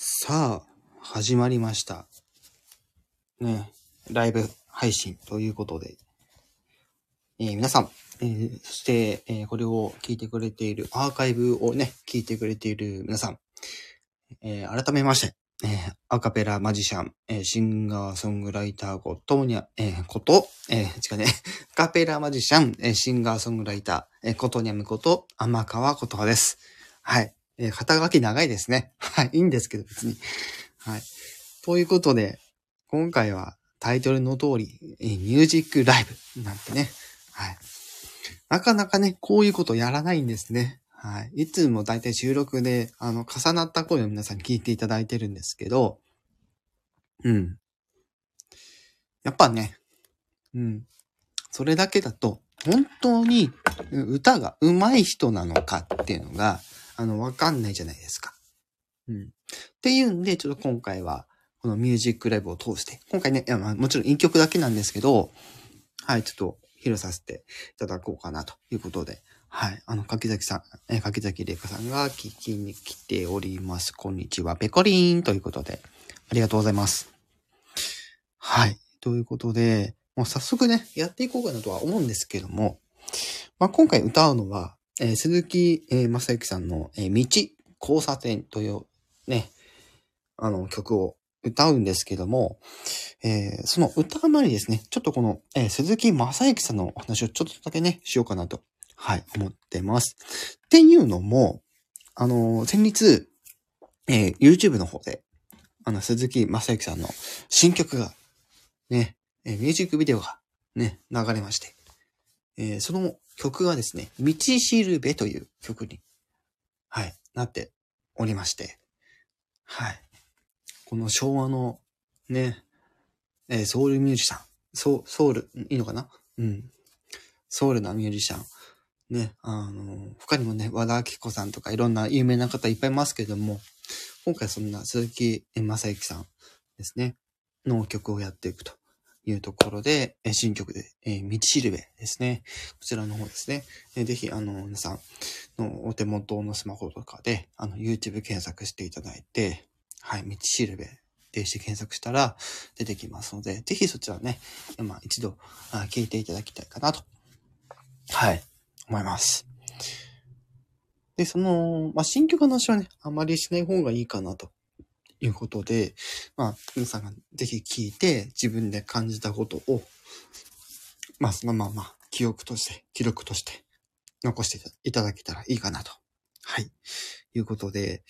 さあ、始まりました。ね、ライブ配信ということで、えー皆さん、えーそして、えーこれを聞いてくれている、アーカイブをね、聞いてくれている皆さん、え改めまして、えアカペラマジシャン、えシンガーソングライターことにゃ、えこと、えー違うね、アカペラマジシャン、えシンガーソングライター、えことにゃむこと、天川ことはです。はい。えー肩書き長いですね。はい。いいんですけど、別に。はい。ということで、今回はタイトルの通り、えーミュージックライブなんてね。はい。なかなかね、こういうことやらないんですね。はい。いつもだいたい収録で、あの、重なった声を皆さんに聞いていただいてるんですけど、うん。やっぱね、うん。それだけだと、本当に歌が上手い人なのかっていうのが、あの、わかんないじゃないですか。うん。っていうんで、ちょっと今回は、このミュージックライブを通して、今回ね、いやまあもちろん一曲だけなんですけど、はい、ちょっと披露させていただこうかなということで、はい、あの、柿崎さん、えー柿崎玲香さんが聞きに来ております。こんにちは、ペコリーンということで、ありがとうございます。はい、ということで、もう早速ね、やっていこうかなとは思うんですけども、まあ、今回歌うのは、えー鈴木、えー正幸さんの、えー道、交差点というね、あの曲を歌うんですけども、えーその歌う前にですね、ちょっとこの、えー鈴木正幸さんのお話をちょっとだけね、しようかなと、はい、思ってます。っていうのも、あのー先日、え YouTube の方で、あの、鈴木正幸さんの新曲が、ね、えミュージックビデオがね、流れまして、えその曲がですね、道しるべという曲に、はい、なっておりまして、はい。この昭和のね、えーソウルミュージシャン、ソウソウル、いいのかな？うん。ソウルなミュージシャン。ね、あの、他にもね、和田明子さんとかいろんな有名な方いっぱいいますけれども、今回そんな鈴木正幸さんですね、の曲をやっていくというところで、え新曲で、えー道しるべですね。こちらの方ですね。えーぜひ、あの、皆さんのお手元のスマホとかで、あの、YouTube 検索していただいて、はい、道しるべでして検索したら出てきますので、ぜひそちらね、まあ一度あ聞いていただきたいかなと、はい、思います。で、その、まあ新曲の話はね、あまりしない方がいいかなということで、まあ皆さんがぜひ聞いて自分で感じたことを、まあそのまま記憶として、記録として残していただけたらいいかなと。はい。いうことで、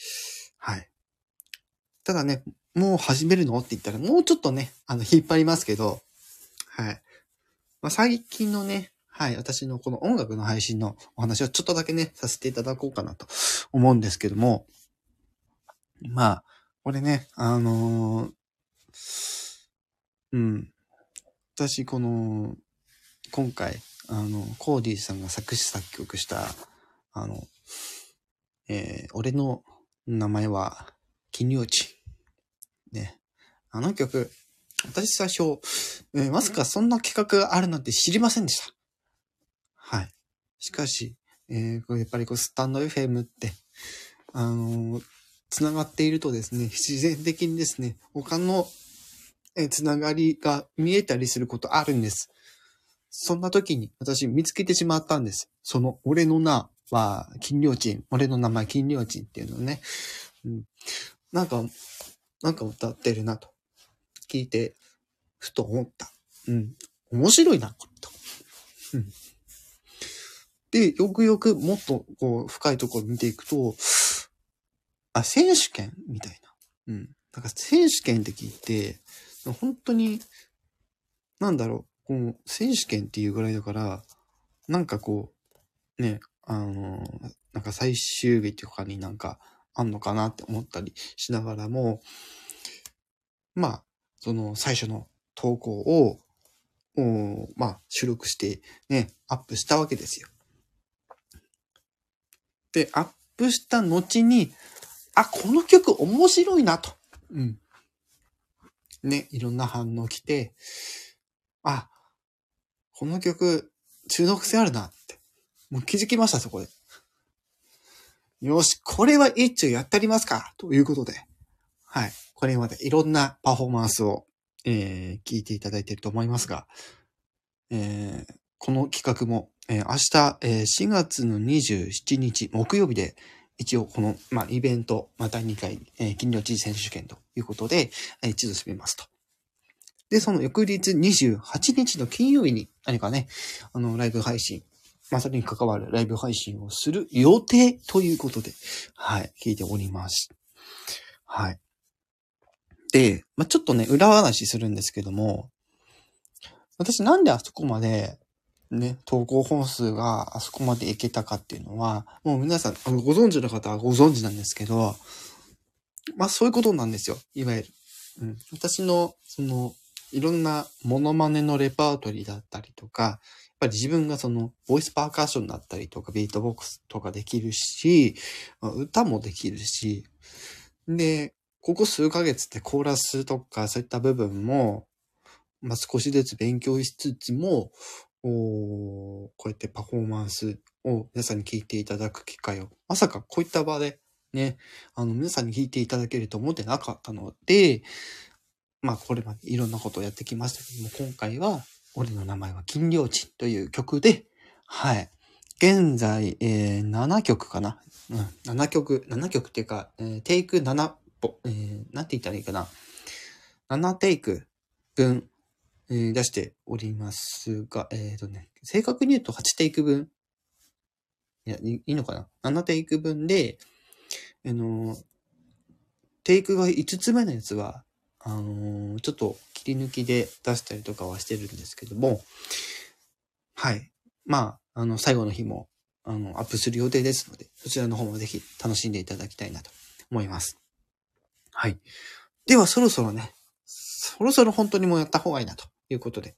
はい。ただね、もう始めるの？って言ったら、もうちょっとね、あの、引っ張りますけど、はい。まあ、最近のね、はい、私のこの音楽の配信のお話をちょっとだけね、させていただこうかなと思うんですけども、まあ、これね、あのーうん。私、この、今回、あの、コーディーさんが作詞作曲した、あの、えー俺の名前は、金魚地。ね。あの曲、私最初、えーまさかそんな企画があるなんて知りませんでした。はい。しかし、えーやっぱりこうスタンド FM って、あのーつながっているとですね、自然的にですね、他の、つながりが見えたりすることあるんです。そんな時に私見つけてしまったんです。その、俺の名は金良鎮。俺の名前金良鎮っていうのね。うん。なんか、なんか歌ってるなと。聞いて、ふと思った。うん。面白いな、これと。うん。で、よくよくもっとこう、深いところ見ていくと、あ、選手権みたいな。うん。なんか選手権って聞いて、本当に、なんだろう、こう、選手権っていうぐらいだから、なんかこう、ね、あの、なんか最終日とかになんかあんのかなって思ったりしながらも、まあ、その最初の投稿を、おまあ、収録してね、アップしたわけですよ。で、アップした後に、あ、この曲面白いなと。うん。ね、いろんな反応来て、あ、この曲、中毒性あるなって。もう気づきました、そこで。よし、これは一丁やってありますかということで。はい。これまでいろんなパフォーマンスを、えー、聞いていただいていると思いますが、えー、この企画も、えー、明日、えー、4月の27日木曜日で、一応この、まあ、イベント、また2回、えー、金量知事選手権ということで、えー、一度締めますと。で、その翌日28日の金曜日に何かね、あの、ライブ配信、まさに関わるライブ配信をする予定ということで、はい、聞いております。はい。で、まあ、ちょっとね、裏話するんですけども、私なんであそこまで、ね、投稿本数があそこまでいけたかっていうのは、もう皆さん、ご存知の方はご存知なんですけど、まあそういうことなんですよ。いわゆる。うん、私の、その、いろんなモノマネのレパートリーだったりとか、やっぱり自分がその、ボイスパーカッションだったりとか、ビートボックスとかできるし、歌もできるし、で、ここ数ヶ月ってコーラスとかそういった部分も、まあ、少しずつ勉強しつつも、こうやってパフォーマンスを皆さんに聞いていただく機会を、まさかこういった場でね、あの皆さんに聞いていただけると思ってなかったので、まあこれまでいろんなことをやってきましたけども、今回は、俺の名前は金良鎮という曲で、はい。現在、えー、7曲かな？うん、7曲、7曲っていうか、えー、テイク7歩、えー、なんて言ったらいいかな？7テイク分、え、出しておりますが、えっ、ー、とね、正確に言うと8テイク分。いや、いいのかな ?7 テイク分で、あのテイクが5つ目のやつは、あのー、ちょっと切り抜きで出したりとかはしてるんですけども、はい。まあ、あの、最後の日も、あの、アップする予定ですので、そちらの方もぜひ楽しんでいただきたいなと思います。はい。では、そろそろね、そろそろ本当にもうやった方がいいなとということで、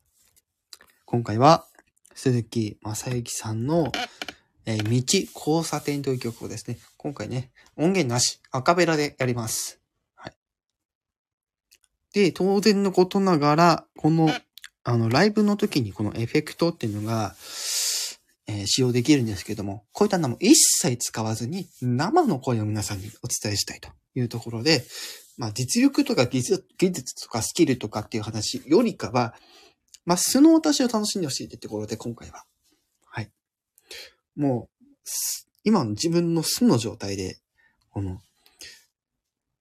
今回は、鈴木正幸さんの、えー、道交差点という曲をですね、今回ね、音源なし、アカペラでやります。はいで、当然のことながら、この、あの、ライブの時にこのエフェクトっていうのが、えー、使用できるんですけども、こういったのも一切使わずに、生の声を皆さんにお伝えしたいというところで、まあ、実力とか技術技術とかスキルとかっていう話よりかは、まあ、素の私を楽しんでほしいってところで、今回は。はい。もう、今の自分の素の状態で、この、いわ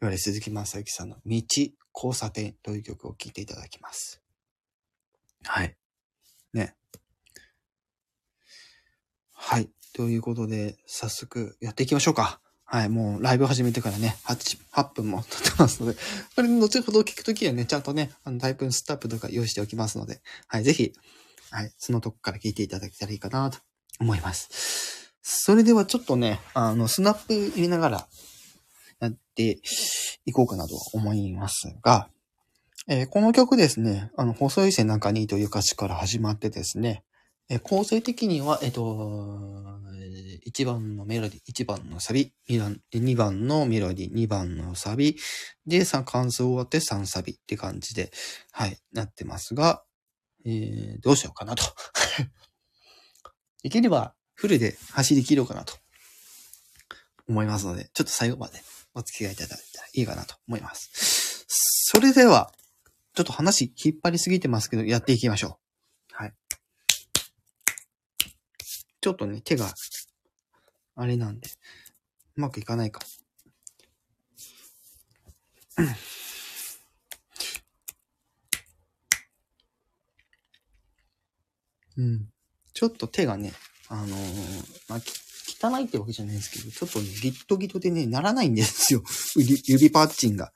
ゆる鈴木正幸さんの道交差点という曲を聴いていただきます。はい。ね。はい。ということで、早速やっていきましょうか。はい。もうライブ始めてからね、8、8分も経ってますので、これ後ほど聞くときはね、ちゃんとね、あのタイプンスタップとか用意しておきますので、はい。ぜひ、はい。そのとこから聞いていただけたらいいかなと思います。それではちょっとね、あの、スナップ入れながらやっていこうかなと思いますが、えー、この曲ですね、あの、細い背中にという歌詞から始まってですね、え、構成的には、えっ、と、1番のメロディ、1番のサビ、2番のメロディ、2番のサビ、で、3、感想終わって3サビって感じで、はい、なってますが、えー、どうしようかなと。できれば、フルで走り切ろうかなと思いますので、ちょっと最後までお付き合いいただいたらいいかなと思います。それでは、ちょっと話引っ張りすぎてますけど、やっていきましょう。はい。ちょっとね、手が、あれなんで、うまくいかないか。うん。ちょっと手がね、あのー、まあ、汚いってわけじゃないんですけど、ちょっとね、ギットギットでね、ならないんですよ。指パッチンが。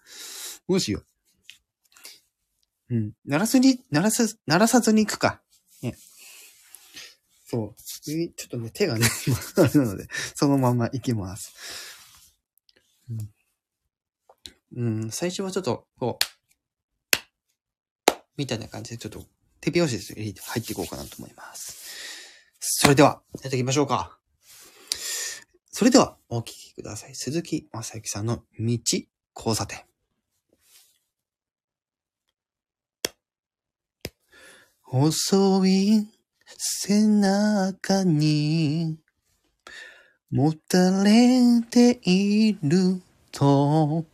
どうしよう。うん。鳴らすに、鳴らさ、鳴らさずに行くか。ね。そう。ちょっとね、手がね、あれなので、そのまま行きます。うん。うん、最初はちょっと、こう、みたいな感じで、ちょっと、手拍子です入っていこうかなと思います。それでは、やっていきましょうか。それでは、お聴きください。鈴木正幸さんの道交差点。細い背中にもたれていると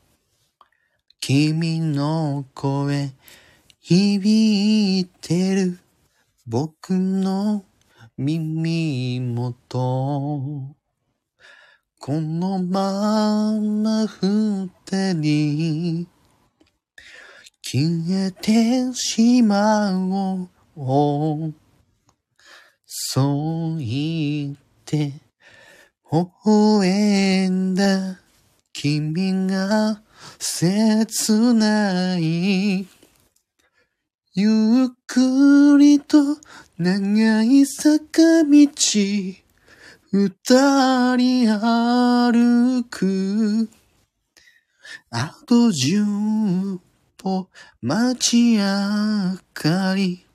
君の声響いてる。僕の耳元。このまま二人。消えてしまおう。そう言って微笑んだ君が切ない。ゆっくりと長い坂道二人歩く。あと十歩街明かり。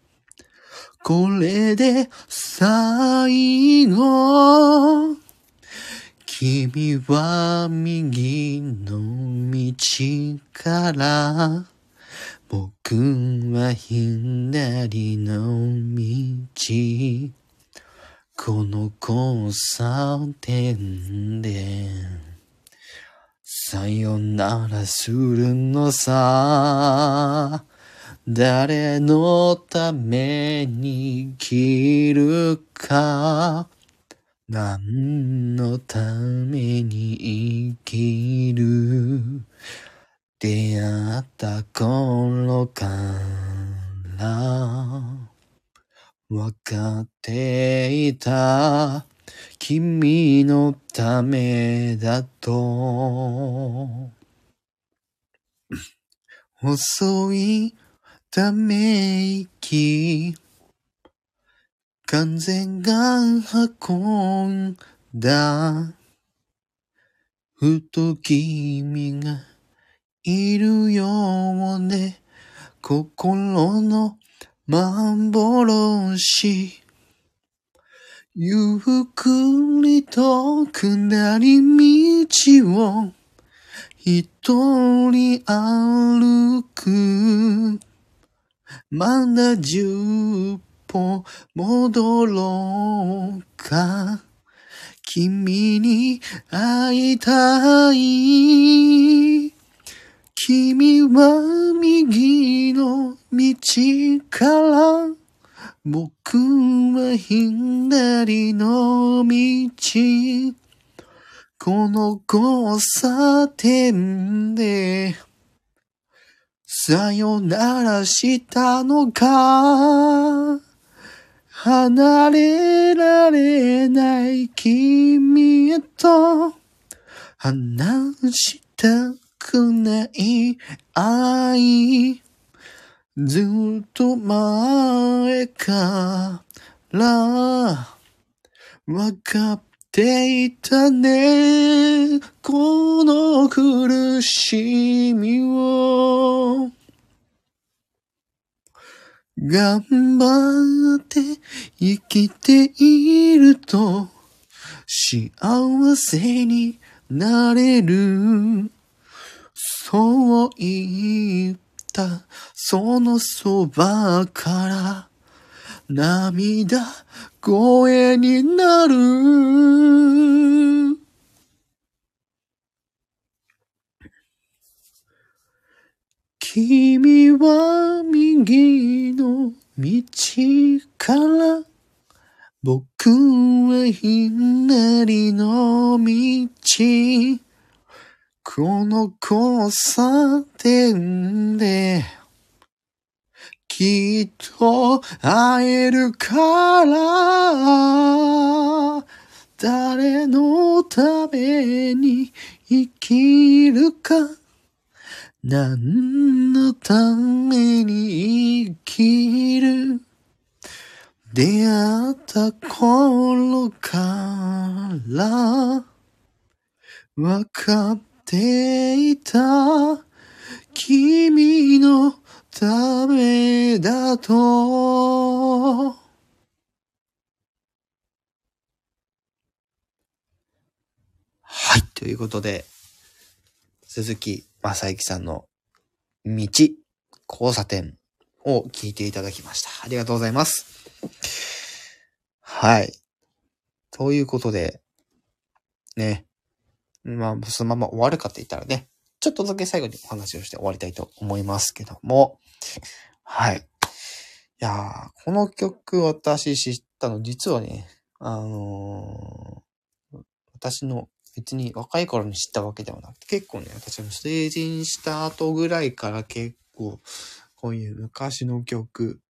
これで最後。君は右の道から。僕は左の道。この交差点で。さよならするのさ。誰のために生きるか？何のために生きる？出会った頃からわかっていた。君のためだと。遅いため息。完全が運んだ。ふと君がいるようで心の幻。ゆっくりと下り道を一人歩く。まだ十歩戻ろうか。君に会いたい。君は右の道から僕は左の道。この交差点でさよならしたのか？離れられない君へと。話したくない愛。ずっと前から。わかっていたね。この苦しみを。頑張って生きていると。幸せになれる。そう言ったそのそばから。涙声になる。君は右の道から僕は左の道。この交差点できっと会えるから誰のために生きるか。何のために生きる。出会った頃から。わかっていた。君のためだとはい。ということで、鈴木正幸さんの道、交差点を聞いていただきました。ありがとうございます。はい。ということで、ね。まあ、そのまま終わるかって言ったらね、ちょっとだけ最後にお話をして終わりたいと思いますけども、はい。いや、この曲私知ったの、実はね、あのー、私の別に若い頃に知ったわけではなくて、結構ね、私も成人した後ぐらいから結構、こういう昔の曲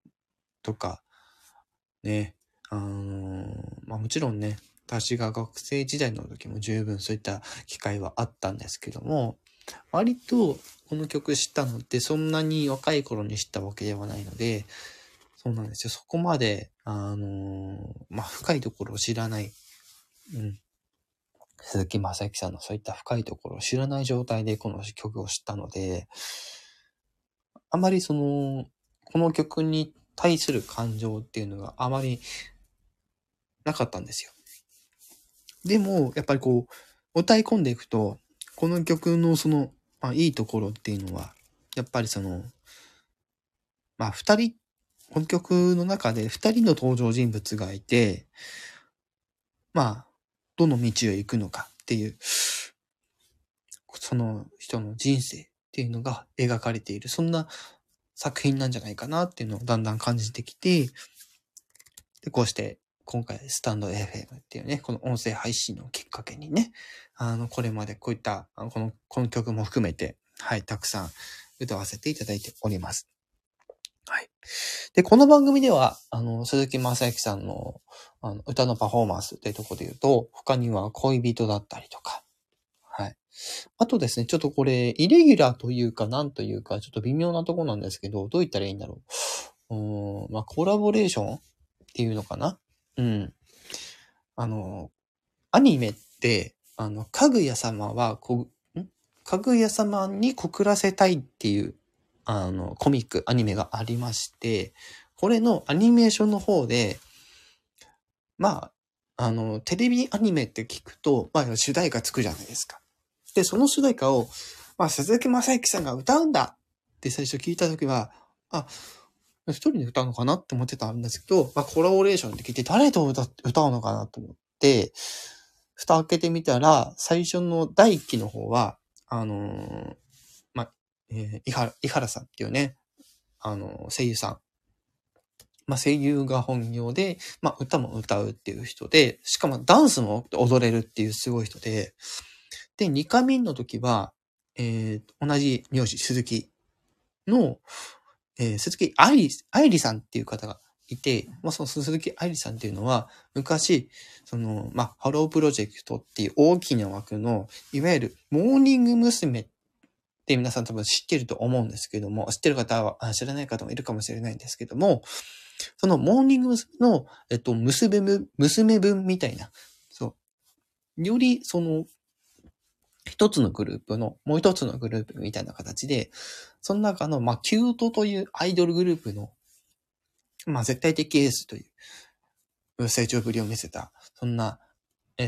とか、ね、あのー、まあもちろんね、私が学生時代の時も十分そういった機会はあったんですけども、割とこの曲知ったのってそんなに若い頃に知ったわけではないので、そうなんですよ。そこまで、あのー、まあ、深いところを知らない。うん。鈴木正幸さんのそういった深いところを知らない状態でこの曲を知ったので、あまりその、この曲に対する感情っていうのがあまりなかったんですよ。でも、やっぱりこう、歌い込んでいくと、この曲のその、まあ、いいところっていうのは、やっぱりその、まあ、二人、この曲の中で二人の登場人物がいて、まあ、どの道へ行くのかっていう、その人の人生っていうのが描かれている、そんな作品なんじゃないかなっていうのをだんだん感じてきて、で、こうして今回スタンド FM っていうね、この音声配信のきっかけにね、あの、これまでこういった、この、この曲も含めて、はい、たくさん歌わせていただいております。はい。で、この番組では、あの、鈴木正幸さんの、あの、歌のパフォーマンスっていうとこで言うと、他には恋人だったりとか、はい。あとですね、ちょっとこれ、イレギュラーというか、なんというか、ちょっと微妙なとこなんですけど、どう言ったらいいんだろう。うん、まあ、コラボレーションっていうのかなうん。あの、アニメって、あの、かぐや様は、こ、ん？かぐや様に告らせたいっていう、あの、コミック、アニメがありまして、これのアニメーションの方で、まあ、あの、テレビアニメって聞くと、まあ、主題歌つくじゃないですか。で、その主題歌を、まあ、鈴木正幸さんが歌うんだって最初聞いたときは、あ、一人で歌うのかなって思ってたんですけど、まあ、コラボレーションって聞いて誰と歌うのかなと思って、蓋開けてみたら、最初の第一期の方は、あのー、まあ、えー、伊原、伊原さんっていうね、あのー、声優さん。まあ、声優が本業で、まあ、歌も歌うっていう人で、しかもダンスも踊れるっていうすごい人で、で、二回目の時は、えー、同じ名字、鈴木の、えー、鈴木愛理、愛理さんっていう方がいて、まあ、その鈴木愛理さんっていうのは、昔、その、まあ、ハロープロジェクトっていう大きな枠の、いわゆるモーニング娘。って皆さん多分知ってると思うんですけども、知ってる方は、知らない方もいるかもしれないんですけども、そのモーニング娘。の、えっと、妹分、妹分みたいな、そう。より、その、一つのグループの、もう一つのグループみたいな形で、その中の、まあ、キュートというアイドルグループの、まあ、絶対的エースという成長ぶりを見せた、そんな、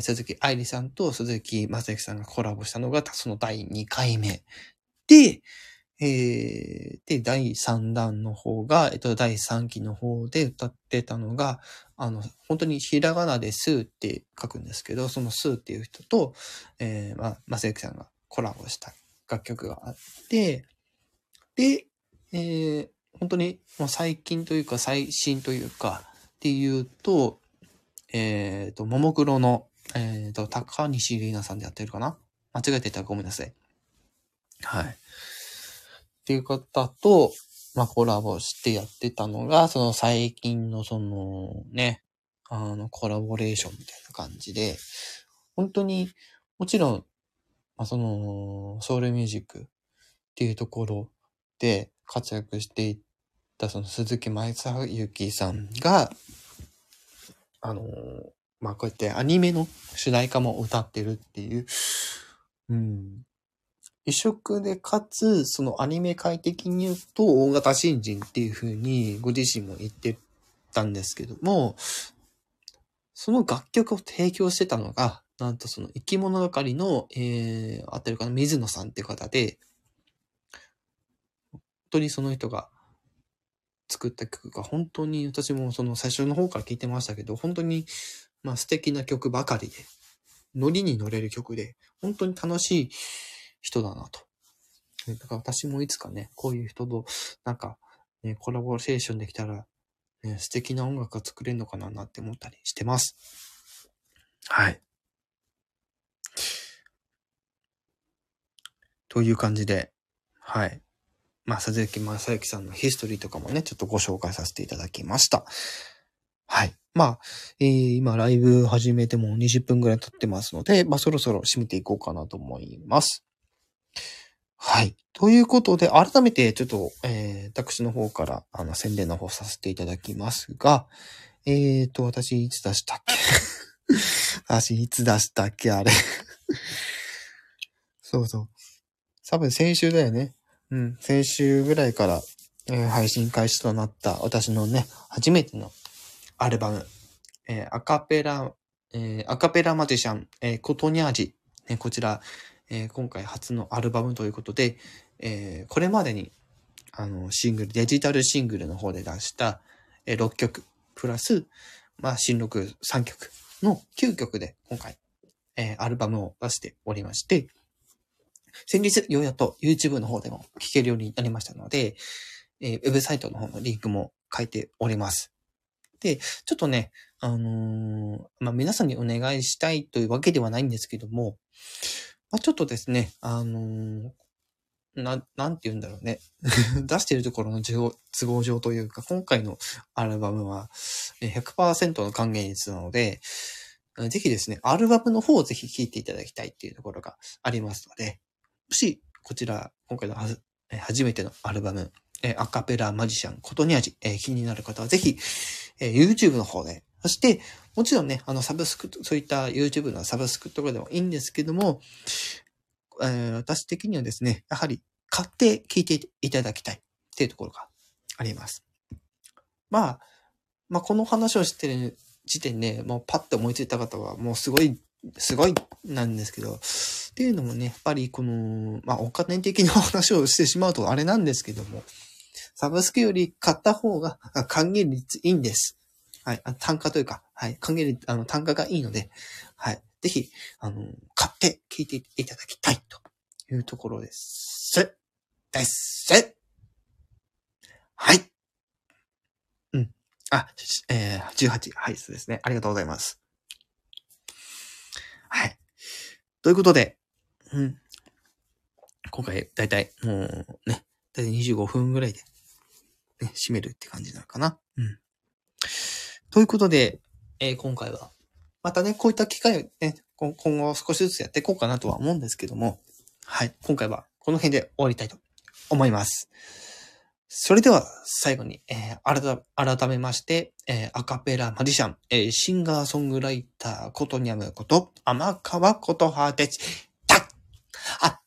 鈴木愛理さんと鈴木正幸さんがコラボしたのが、その第2回目。で、えー、で、第3弾の方が、えっと、第3期の方で歌ってたのが、あの、本当にひらがなでスーって書くんですけど、そのスーっていう人と、えー、ま、まさゆきさんがコラボした楽曲があって、で、えー、本当にもう最近というか最新というかっていうと、えっ、ー、と、ももクロの、えっ、ー、と、高西里奈さんでやってるかな？間違えてたらごめんなさい。はい。っていう方と、まあ、コラボしてやってたのが、その最近のそのね、あの、コラボレーションみたいな感じで、本当に、もちろん、まあ、その、ソウルミュージックっていうところで活躍していったその鈴木舞幸さんが、あの、まあ、こうやってアニメの主題歌も歌ってるっていう、うん、異色で、かつ、そのアニメ界的に言うと、大型新人っていう風にご自身も言ってたんですけども、その楽曲を提供してたのが、なんとその生き物係の、えー、あってるかな、水野さんっていう方で、本当にその人が作った曲が本当に私もその最初の方から聞いてましたけど、本当にまあ素敵な曲ばかりで、ノリに乗れる曲で、本当に楽しい人だなとだから私もいつかね、こういう人と、なんか、ね、コラボレーションできたら、ね、素敵な音楽が作れるのかななんて思ったりしてます。はい。という感じで、はい。まあ、佐々木正幸さんのヒストリーとかもね、ちょっとご紹介させていただきました。はい。まあ、えー今ライブ始めても20分ぐらい経ってますので、まあそろそろ締めていこうかなと思います。はい。ということで、改めてちょっと、えー、私の方から、あの、宣伝の方させていただきますが、えーと、私いつ出したっけ？私いつ出したっけ？あれ。そうそう。多分先週だよね。うん。先週ぐらいから、えー配信開始となった私のね、初めてのアルバム、えーアカペラ、えーアカペラマジシャン、えーコトニャージ、ね、こちら、えー今回初のアルバムということで、えーこれまでに、あの、シングル、デジタルシングルの方で出した、えー6曲、プラス、まあ、新録3曲の9曲で今回、えーアルバムを出しておりまして、先日、ようやっと YouTube の方でも聴けるようになりましたので、えーウェブサイトの方のリンクも書いております。で、ちょっとね、あのーまあ、皆さんにお願いしたいというわけではないんですけども、まあ、ちょっとですね、あのーな、なんて言うんだろうね。出してるところの都合上というか、今回のアルバムは100%の還元率なので、ぜひですね、アルバムの方をぜひ聴いていただきたいっていうところがありますので、もし、こちら、今回の初めてのアルバム、アカペラマジシャン、ことに味、気になる方はぜひ、YouTube の方で、そして、もちろんね、あの、サブスク、そういった YouTube のサブスクとかでもいいんですけども、えー私的にはですね、やはり買って聞いていただきたいっていうところがあります。まあ、まあ、この話をしてる時点で、もうパッと思いついた方は、もうすごい、すごいなんですけど、っていうのもね、やっぱりこの、まあ、お金的な話をしてしまうとあれなんですけども、サブスクより買った方が還元率いいんです。はい。あ単価というか、はい。還元、あの、単価がいいので、はい。ぜひ、あの、買って聞いていただきたいというところです。です。はい。うん。あ、えー、18。はい、そうですね。ありがとうございます。はい。ということで、うん。今回、だいたい、もうね、だいたい25分ぐらいで、ね、締めるって感じなのかな。うん。ということで、えー今回は、またね、こういった機会をね、今後少しずつやっていこうかなとは思うんですけども、はい。今回はこの辺で終わりたいと思います。それでは最後に、えー改めまして、えーアカペラマジシャン、えーシンガーソングライターことにゃむこと、天川ことはでした。あ、